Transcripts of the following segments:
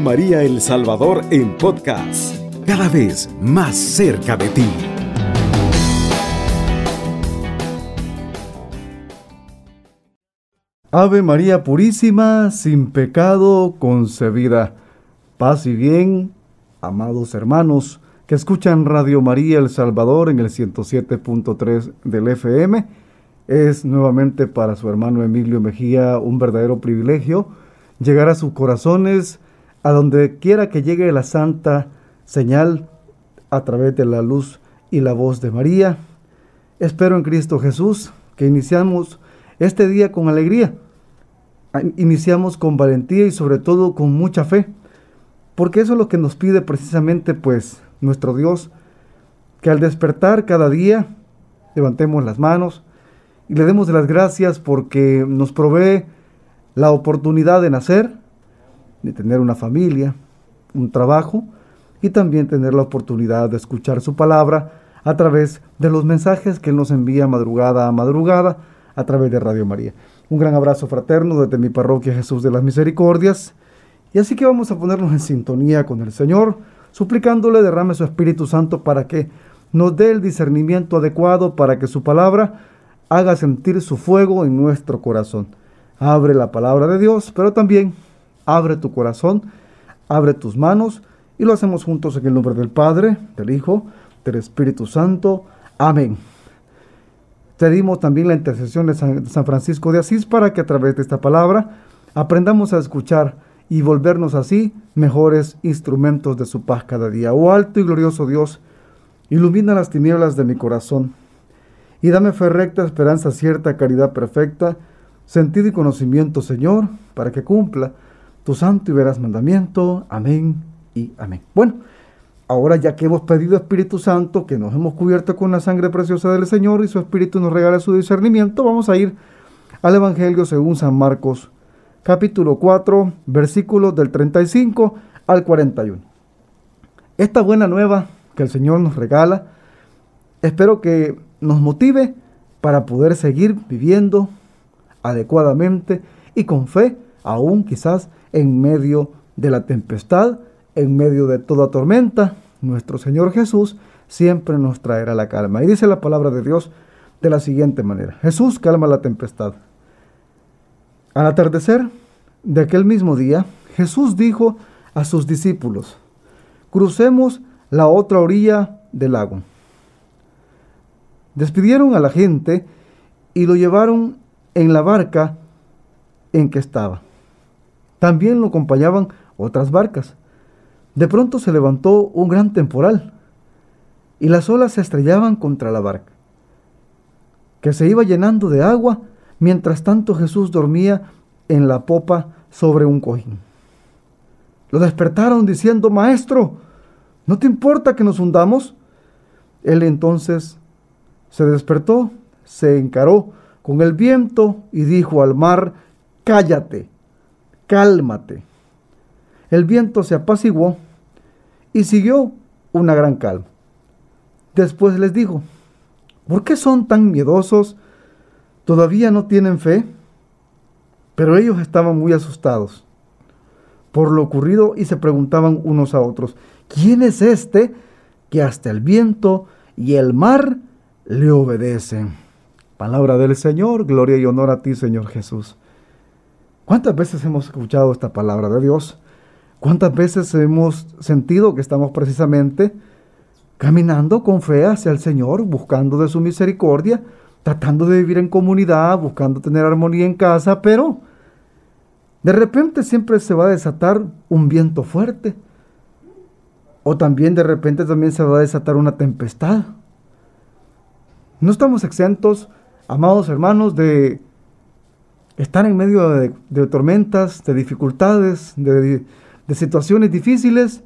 María El Salvador en podcast, cada vez más cerca de ti. Ave María Purísima, sin pecado concebida. Paz y bien, amados hermanos que escuchan Radio María El Salvador en el 107.3 del FM. Es nuevamente para su hermano Emilio Mejía un verdadero privilegio llegar a sus corazones, a donde quiera que llegue la santa señal a través de la luz y la voz de María. Espero en Cristo Jesús que iniciamos este día con alegría, iniciamos con valentía y sobre todo con mucha fe, porque eso es lo que nos pide precisamente pues nuestro Dios, que al despertar cada día levantemos las manos y le demos las gracias porque nos provee la oportunidad de nacer, de tener una familia, un trabajo y también tener la oportunidad de escuchar su palabra a través de los mensajes que Él nos envía madrugada a madrugada a través de Radio María. Un gran abrazo fraterno desde mi parroquia Jesús de las Misericordias. Y así que vamos a ponernos en sintonía con el Señor, suplicándole derrame su Espíritu Santo para que nos dé el discernimiento adecuado para que su palabra haga sentir su fuego en nuestro corazón. Abre la palabra de Dios, pero también abre tu corazón, abre tus manos y lo hacemos juntos en el nombre del Padre, del Hijo, del Espíritu Santo. Amén. Pedimos también la intercesión de San, Francisco de Asís para que a través de esta palabra aprendamos a escuchar y volvernos así mejores instrumentos de su paz cada día. Oh alto y glorioso Dios, ilumina las tinieblas de mi corazón y dame fe recta, esperanza cierta, caridad perfecta, sentido y conocimiento, Señor, para que cumpla tu santo y veraz mandamiento. Amén y amén. Bueno, ahora ya que hemos pedido Espíritu Santo, que nos hemos cubierto con la sangre preciosa del Señor y su Espíritu nos regala su discernimiento, vamos a ir al Evangelio según San Marcos, capítulo 4, versículos del 35 al 41. Esta buena nueva que el Señor nos regala, espero que nos motive para poder seguir viviendo adecuadamente y con fe, aún quizás en medio de la tempestad, en medio de toda tormenta, nuestro Señor Jesús siempre nos traerá la calma. Y dice la palabra de Dios de la siguiente manera. Jesús calma la tempestad. Al atardecer de aquel mismo día, Jesús dijo a sus discípulos, crucemos la otra orilla del lago. Despidieron a la gente y lo llevaron en la barca en que estaba. También lo acompañaban otras barcas. De pronto se levantó un gran temporal y las olas se estrellaban contra la barca, que se iba llenando de agua mientras tanto Jesús dormía en la popa sobre un cojín. Lo despertaron diciendo, Maestro, ¿no te importa que nos hundamos? Él entonces se despertó, se encaró con el viento y dijo al mar, cállate, cálmate. El viento se apaciguó y siguió una gran calma. Después les dijo, ¿por qué son tan miedosos? ¿Todavía no tienen fe? Pero ellos estaban muy asustados por lo ocurrido y se preguntaban unos a otros, ¿quién es este que hasta el viento y el mar le obedecen? Palabra del Señor, gloria y honor a ti, Señor Jesús. ¿Cuántas veces hemos escuchado esta palabra de Dios? ¿Cuántas veces hemos sentido que estamos precisamente caminando con fe hacia el Señor, buscando de su misericordia, tratando de vivir en comunidad, buscando tener armonía en casa, pero de repente siempre se va a desatar un viento fuerte? O también de repente también se va a desatar una tempestad. No estamos exentos amados hermanos, de estar en medio de, tormentas, de dificultades, de, de situaciones difíciles,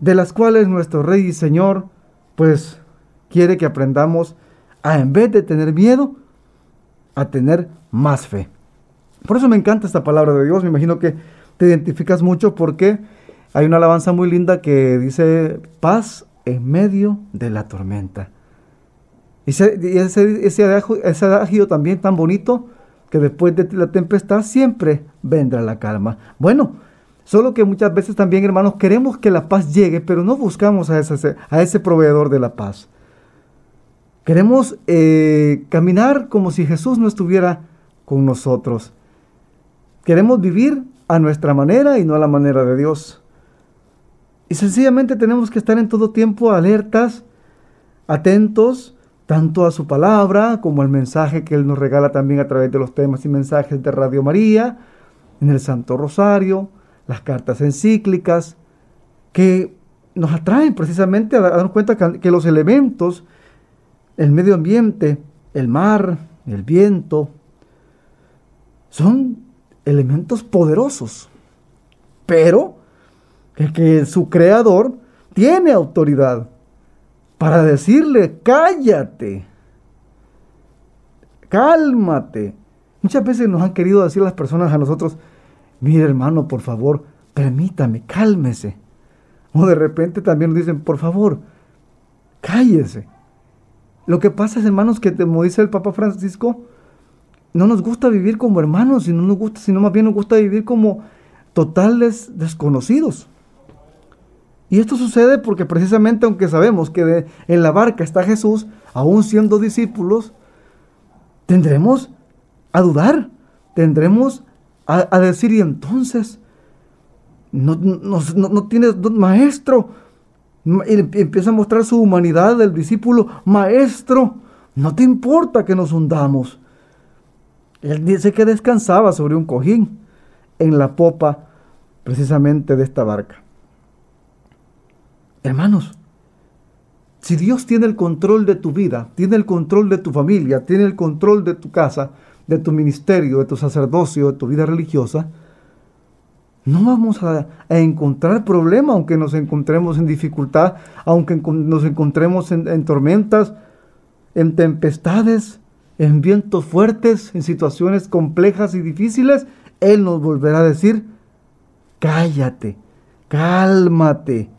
de las cuales nuestro Rey y Señor, pues, quiere que aprendamos a, en vez de tener miedo, a tener más fe. Por eso me encanta esta palabra de Dios, me imagino que te identificas mucho porque hay una alabanza muy linda que dice paz en medio de la tormenta. Y ese, ese, adagio, también tan bonito que después de la tempestad siempre vendrá la calma. Bueno, Solo que muchas veces también, hermanos, queremos que la paz llegue, pero no buscamos a ese, a ese proveedor de la paz. Queremos eh, caminar como si Jesús no estuviera con nosotros. Queremos vivir a nuestra manera y no a la manera de Dios. Y sencillamente tenemos que estar en todo tiempo alertas, atentos, tanto a su palabra como al mensaje que Él nos regala también a través de los temas y mensajes de Radio María, en el Santo Rosario, las cartas encíclicas, que nos atraen precisamente a darnos cuenta que los elementos, el medio ambiente, el mar, el viento, son elementos poderosos, pero que su creador tiene autoridad para decirle, cállate, cálmate. Muchas veces nos han querido decir las personas a nosotros, mire hermano, por favor, permítame, cálmese. O de repente también nos dicen, por favor, cállese. Lo que pasa es, hermanos, que como dice el Papa Francisco, no nos gusta vivir como hermanos, sino, nos gusta, sino más bien nos gusta vivir como totales desconocidos. Y esto sucede porque precisamente aunque sabemos que en la barca está Jesús, aún siendo discípulos, tendremos a dudar, tendremos a, decir, y entonces, no, no, tienes maestro. Y empieza a mostrar su humanidad del discípulo, maestro, no te importa que nos hundamos. Él dice que descansaba sobre un cojín en la popa precisamente de esta barca. Hermanos, si Dios tiene el control de tu vida, tiene el control de tu familia, tiene el control de tu casa, de tu ministerio, de tu sacerdocio, de tu vida religiosa, no vamos a, encontrar problema aunque nos encontremos en dificultad, aunque nos encontremos en tormentas, en tempestades, en vientos fuertes, en situaciones complejas y difíciles. Él nos volverá a decir, cállate, cálmate,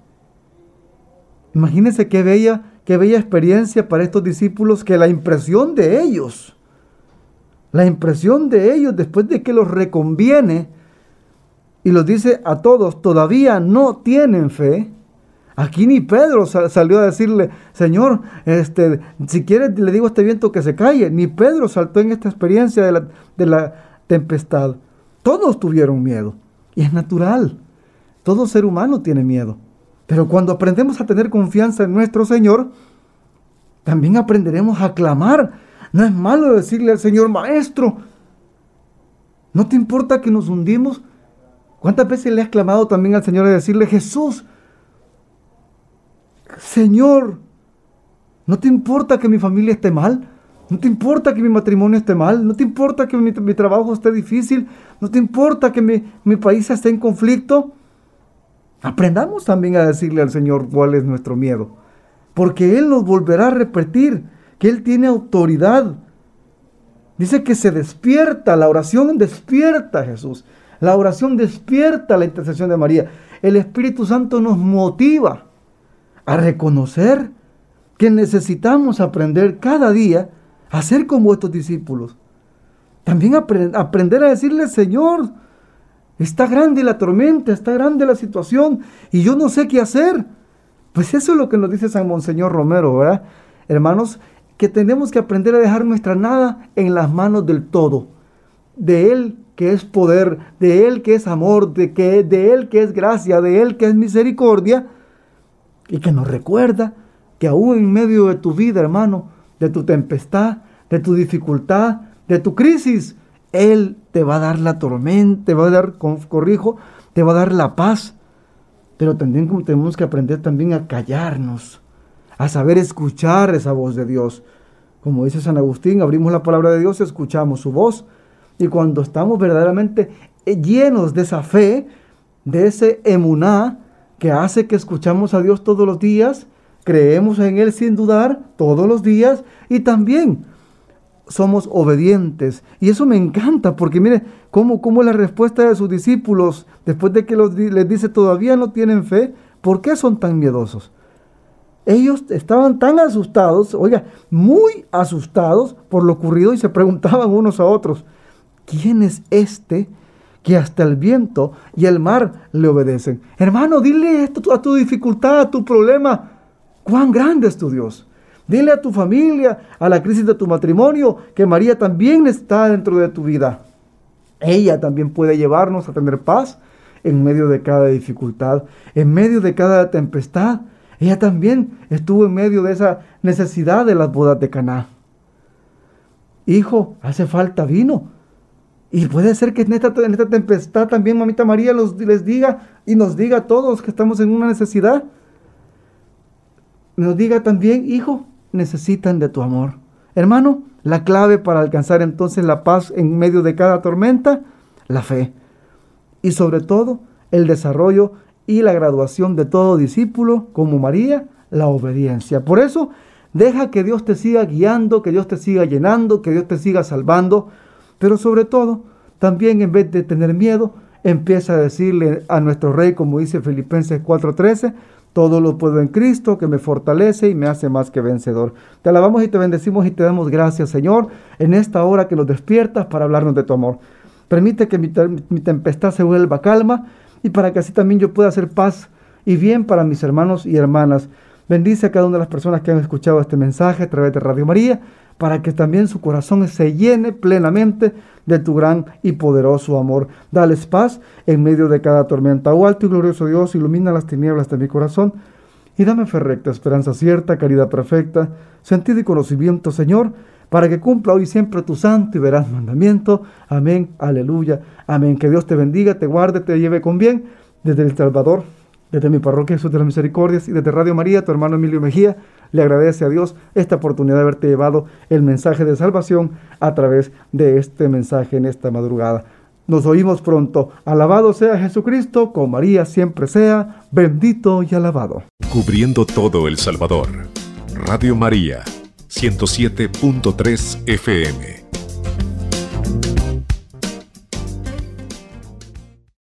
Imagínense qué bella, qué bella experiencia para estos discípulos que la impresión de ellos, la impresión de ellos después de que los reconviene y los dice a todos, todavía no tienen fe. Aquí ni Pedro salió a decirle, Señor, este, si quieres le digo a este viento que se calle. Ni Pedro saltó en esta experiencia de la, de la tempestad. Todos tuvieron miedo. Y es natural. Todo ser humano tiene miedo. Pero cuando aprendemos a tener confianza en nuestro Señor, también aprenderemos a clamar. No es malo decirle al Señor, Maestro, ¿no te importa que nos hundimos? ¿Cuántas veces le has clamado también al Señor a decirle, Jesús, Señor, ¿no te importa que mi familia esté mal? ¿No te importa que mi matrimonio esté mal? ¿No te importa que mi, trabajo esté difícil? ¿No te importa que mi, mi país esté en conflicto? Aprendamos también a decirle al Señor cuál es nuestro miedo, porque Él nos volverá a repetir que Él tiene autoridad. Dice que se despierta, la oración despierta a Jesús, la oración despierta la intercesión de María. El Espíritu Santo nos motiva a reconocer que necesitamos aprender cada día a ser como estos discípulos. También aprender a decirle, Señor, Está grande la tormenta, está grande la situación y yo no sé qué hacer. Pues eso es lo que nos dice San Monseñor Romero, ¿verdad? Hermanos, que tenemos que aprender a dejar nuestra nada en las manos del todo. De Él que es poder, de Él que es amor, de, que, de Él que es gracia, de Él que es misericordia. Y que nos recuerda que aún en medio de tu vida, hermano, de tu tempestad, de tu dificultad, de tu crisis, él te va a dar la tormenta, te va a dar, corrijo, te va a dar la paz. Pero también tenemos que aprender también a callarnos, a saber escuchar esa voz de Dios. Como dice San Agustín, abrimos la palabra de Dios, escuchamos su voz. Y cuando estamos verdaderamente llenos de esa fe, de ese emuná que hace que escuchamos a Dios todos los días, creemos en Él sin dudar todos los días y también somos obedientes. Y eso me encanta, porque mire cómo, cómo la respuesta de sus discípulos, después de que les dice todavía no tienen fe, ¿por qué son tan miedosos? Ellos estaban tan asustados, oiga, muy asustados por lo ocurrido y se preguntaban unos a otros, ¿quién es este que hasta el viento y el mar le obedecen. Hermano, dile esto a tu dificultad, a tu problema. ¿Cuán grande es tu Dios? Dile a tu familia, a la crisis de tu matrimonio, que María también está dentro de tu vida. Ella también puede llevarnos a tener paz en medio de cada dificultad, en medio de cada tempestad. Ella también estuvo en medio de esa necesidad de las bodas de Caná. Hijo, hace falta vino. Y puede ser que en esta, en esta tempestad también mamita María les diga y nos diga a todos que estamos en una necesidad. Nos diga también, hijo, necesitan de tu amor. Hermano, la clave para alcanzar entonces la paz en medio de cada tormenta, la fe. Y sobre todo, el desarrollo y la graduación de todo discípulo, como María, la obediencia. Por eso, deja que Dios te siga guiando, que Dios te siga llenando, que Dios te siga salvando, pero sobre todo, también en vez de tener miedo, empieza a decirle a nuestro rey, como dice Filipenses 4:13, todo lo puedo en Cristo que me fortalece y me hace más que vencedor. Te alabamos y te bendecimos y te damos gracias, Señor, en esta hora que nos despiertas para hablarnos de tu amor. Permite que mi, mi tempestad se vuelva calma y para que así también yo pueda hacer paz y bien para mis hermanos y hermanas. Bendice a cada una de las personas que han escuchado este mensaje a través de Radio María, para que también su corazón se llene plenamente de tu gran y poderoso amor. Dales paz en medio de cada tormenta. Oh alto y glorioso Dios, ilumina las tinieblas de mi corazón y dame fe recta, esperanza cierta, caridad perfecta, sentido y conocimiento, Señor, para que cumpla hoy siempre tu santo y veraz mandamiento. Amén, aleluya, amén. Que Dios te bendiga, te guarde, te lleve con bien desde el Salvador desde mi parroquia Jesús de las Misericordias y desde Radio María, tu hermano Emilio Mejía le agradece a Dios esta oportunidad de haberte llevado el mensaje de salvación a través de este mensaje en esta madrugada. Nos oímos pronto. Alabado sea Jesucristo, con María siempre sea, bendito y alabado. Cubriendo todo El Salvador. Radio María, 107.3 FM.